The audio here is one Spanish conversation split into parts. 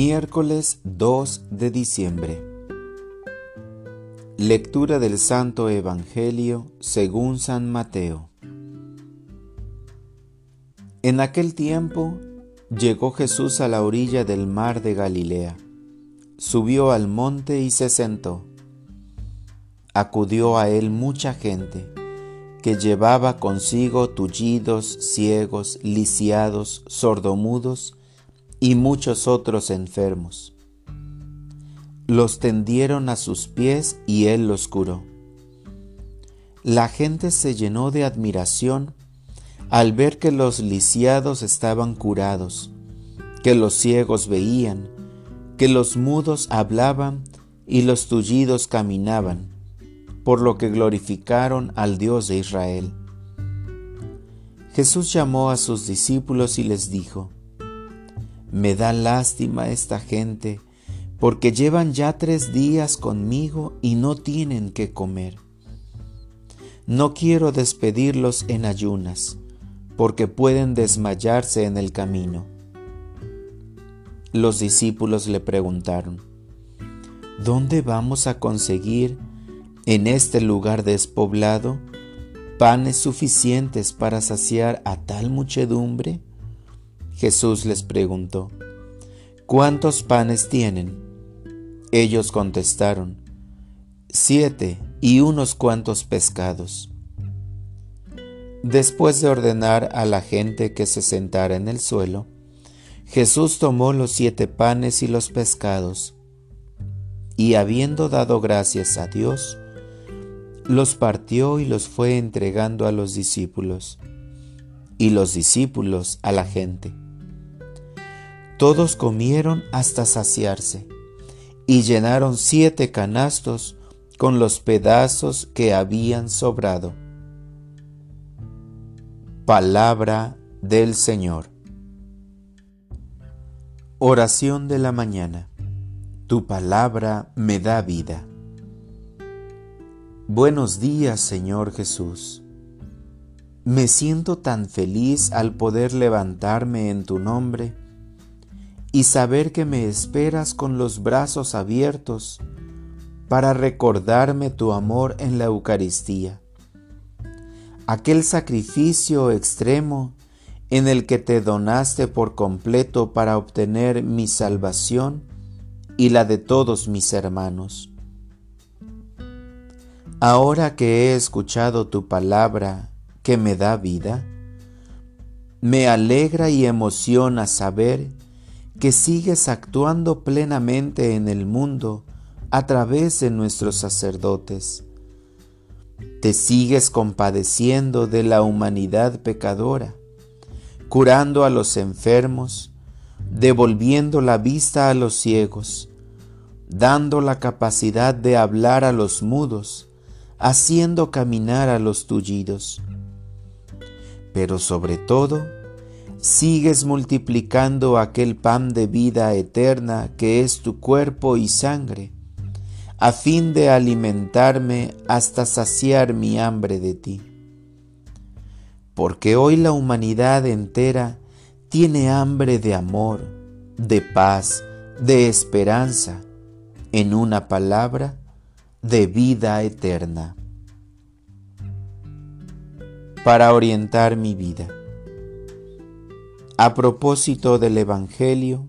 Miércoles 2 de diciembre. Lectura del Santo Evangelio según San Mateo. En aquel tiempo llegó Jesús a la orilla del mar de Galilea, subió al monte y se sentó. Acudió a él mucha gente que llevaba consigo tullidos, ciegos, lisiados, sordomudos, y muchos otros enfermos. Los tendieron a sus pies y él los curó. La gente se llenó de admiración al ver que los lisiados estaban curados, que los ciegos veían, que los mudos hablaban y los tullidos caminaban, por lo que glorificaron al Dios de Israel. Jesús llamó a sus discípulos y les dijo, me da lástima esta gente, porque llevan ya tres días conmigo y no tienen que comer. No quiero despedirlos en ayunas, porque pueden desmayarse en el camino. Los discípulos le preguntaron, ¿Dónde vamos a conseguir en este lugar despoblado panes suficientes para saciar a tal muchedumbre? Jesús les preguntó, ¿cuántos panes tienen? Ellos contestaron, siete y unos cuantos pescados. Después de ordenar a la gente que se sentara en el suelo, Jesús tomó los siete panes y los pescados, y habiendo dado gracias a Dios, los partió y los fue entregando a los discípulos, y los discípulos a la gente. Todos comieron hasta saciarse y llenaron siete canastos con los pedazos que habían sobrado. Palabra del Señor. Oración de la mañana. Tu palabra me da vida. Buenos días, Señor Jesús. Me siento tan feliz al poder levantarme en tu nombre y saber que me esperas con los brazos abiertos para recordarme tu amor en la Eucaristía, aquel sacrificio extremo en el que te donaste por completo para obtener mi salvación y la de todos mis hermanos. Ahora que he escuchado tu palabra que me da vida, me alegra y emociona saber que sigues actuando plenamente en el mundo a través de nuestros sacerdotes. Te sigues compadeciendo de la humanidad pecadora, curando a los enfermos, devolviendo la vista a los ciegos, dando la capacidad de hablar a los mudos, haciendo caminar a los tullidos. Pero sobre todo, sigues multiplicando aquel pan de vida eterna que es tu cuerpo y sangre, a fin de alimentarme hasta saciar mi hambre de ti. Porque hoy la humanidad entera tiene hambre de amor, de paz, de esperanza, en una palabra, de vida eterna. Para orientar mi vida. A propósito del Evangelio,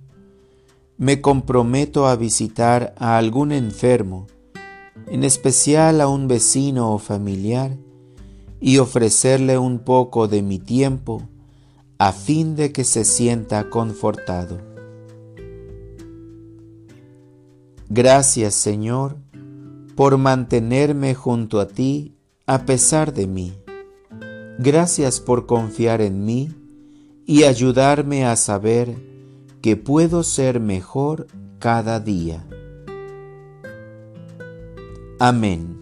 me comprometo a visitar a algún enfermo, en especial a un vecino o familiar, y ofrecerle un poco de mi tiempo a fin de que se sienta confortado. Gracias Señor por mantenerme junto a ti a pesar de mí. Gracias por confiar en mí y ayudarme a saber que puedo ser mejor cada día. Amén.